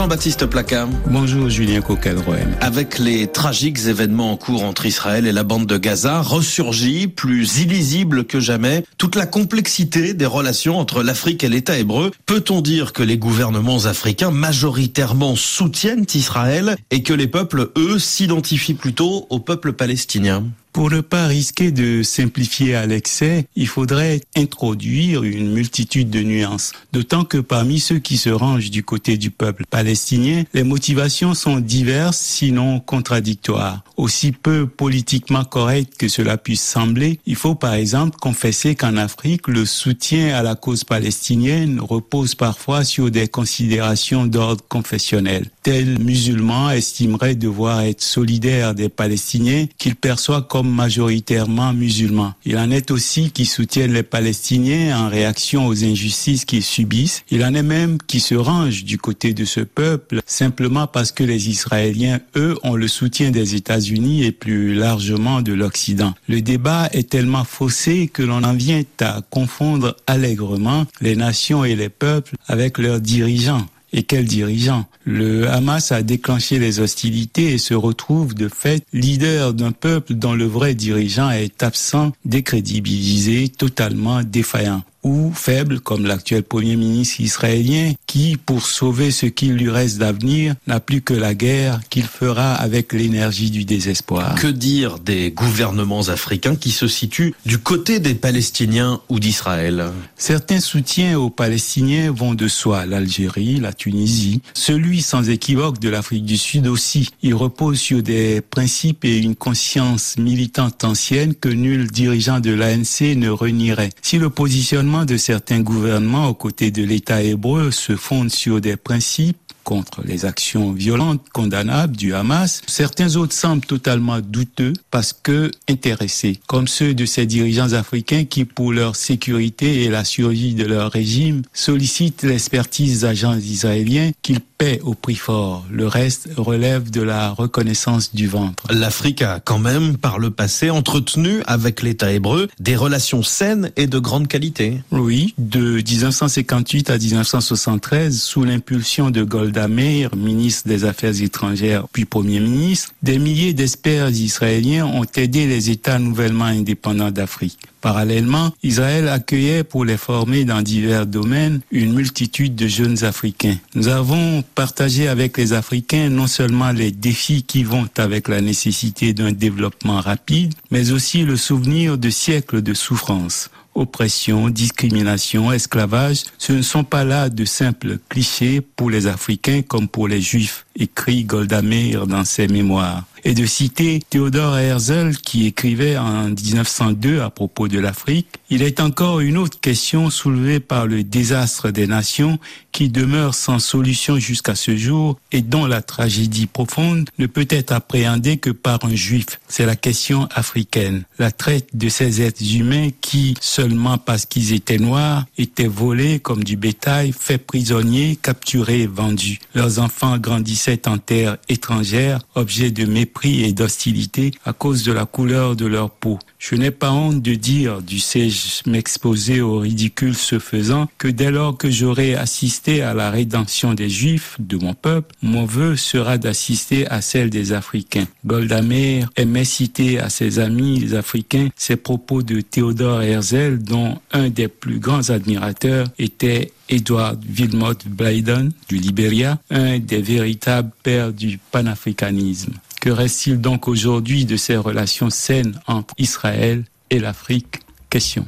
Jean-Baptiste Placard. Bonjour Julien Coquelroem. Avec les tragiques événements en cours entre Israël et la bande de Gaza, ressurgit, plus illisible que jamais, toute la complexité des relations entre l'Afrique et l'État hébreu. Peut-on dire que les gouvernements africains majoritairement soutiennent Israël et que les peuples, eux, s'identifient plutôt au peuple palestinien? Pour ne pas risquer de simplifier à l'excès, il faudrait introduire une multitude de nuances. D'autant que parmi ceux qui se rangent du côté du peuple palestinien, les motivations sont diverses, sinon contradictoires. Aussi peu politiquement correct que cela puisse sembler, il faut par exemple confesser qu'en Afrique, le soutien à la cause palestinienne repose parfois sur des considérations d'ordre confessionnel. Tel musulman estimerait devoir être solidaire des Palestiniens qu'il perçoit comme majoritairement musulmans. Il en est aussi qui soutiennent les Palestiniens en réaction aux injustices qu'ils subissent. Il en est même qui se rangent du côté de ce peuple simplement parce que les Israéliens, eux, ont le soutien des États-Unis et plus largement de l'Occident. Le débat est tellement faussé que l'on en vient à confondre allègrement les nations et les peuples avec leurs dirigeants. Et quels dirigeants Le Hamas a déclenché les hostilités et se retrouve de fait leader d'un peuple dont le vrai dirigeant est absent, décrédibilisé, totalement défaillant ou faible comme l'actuel Premier ministre israélien qui, pour sauver ce qu'il lui reste d'avenir, n'a plus que la guerre qu'il fera avec l'énergie du désespoir. Que dire des gouvernements africains qui se situent du côté des Palestiniens ou d'Israël? Certains soutiens aux Palestiniens vont de soi, l'Algérie, la Tunisie, celui sans équivoque de l'Afrique du Sud aussi. Il repose sur des principes et une conscience militante ancienne que nul dirigeant de l'ANC ne renierait. Si le positionnement de certains gouvernements aux côtés de l'État hébreu se fondent sur des principes contre les actions violentes condamnables du Hamas. Certains autres semblent totalement douteux parce que intéressés, comme ceux de ces dirigeants africains qui, pour leur sécurité et la survie de leur régime, sollicitent l'expertise d'agents israéliens qu'ils paient au prix fort. Le reste relève de la reconnaissance du ventre. L'Afrique a quand même, par le passé, entretenu avec l'État hébreu des relations saines et de grande qualité. Oui, de 1958 à 1973, sous l'impulsion de Golda Meir, ministre des Affaires étrangères puis Premier ministre, des milliers d'experts israéliens ont aidé les États nouvellement indépendants d'Afrique. Parallèlement, Israël accueillait pour les former dans divers domaines une multitude de jeunes Africains. Nous avons partagé avec les Africains non seulement les défis qui vont avec la nécessité d'un développement rapide, mais aussi le souvenir de siècles de souffrance oppression, discrimination, esclavage, ce ne sont pas là de simples clichés pour les Africains comme pour les Juifs, écrit Golda Meir dans ses mémoires et de citer Théodore Herzl qui écrivait en 1902 à propos de l'Afrique, il est encore une autre question soulevée par le désastre des nations qui demeure sans solution jusqu'à ce jour et dont la tragédie profonde ne peut être appréhendée que par un juif. C'est la question africaine. La traite de ces êtres humains qui, seulement parce qu'ils étaient noirs, étaient volés comme du bétail, faits prisonniers, capturés vendus. Leurs enfants grandissaient en terre étrangère, objets de mépris et d'hostilité à cause de la couleur de leur peau. Je n'ai pas honte de dire, du sais m'exposer au ridicule ce faisant, que dès lors que j'aurai assisté à la rédemption des Juifs de mon peuple, mon vœu sera d'assister à celle des Africains. Goldamer aimait citer à ses amis Africains ces propos de Théodore Herzl, dont un des plus grands admirateurs était Edward Wilmot Blyden du Liberia, un des véritables pères du panafricanisme. Que reste-t-il donc aujourd'hui de ces relations saines entre Israël et l'Afrique? Question.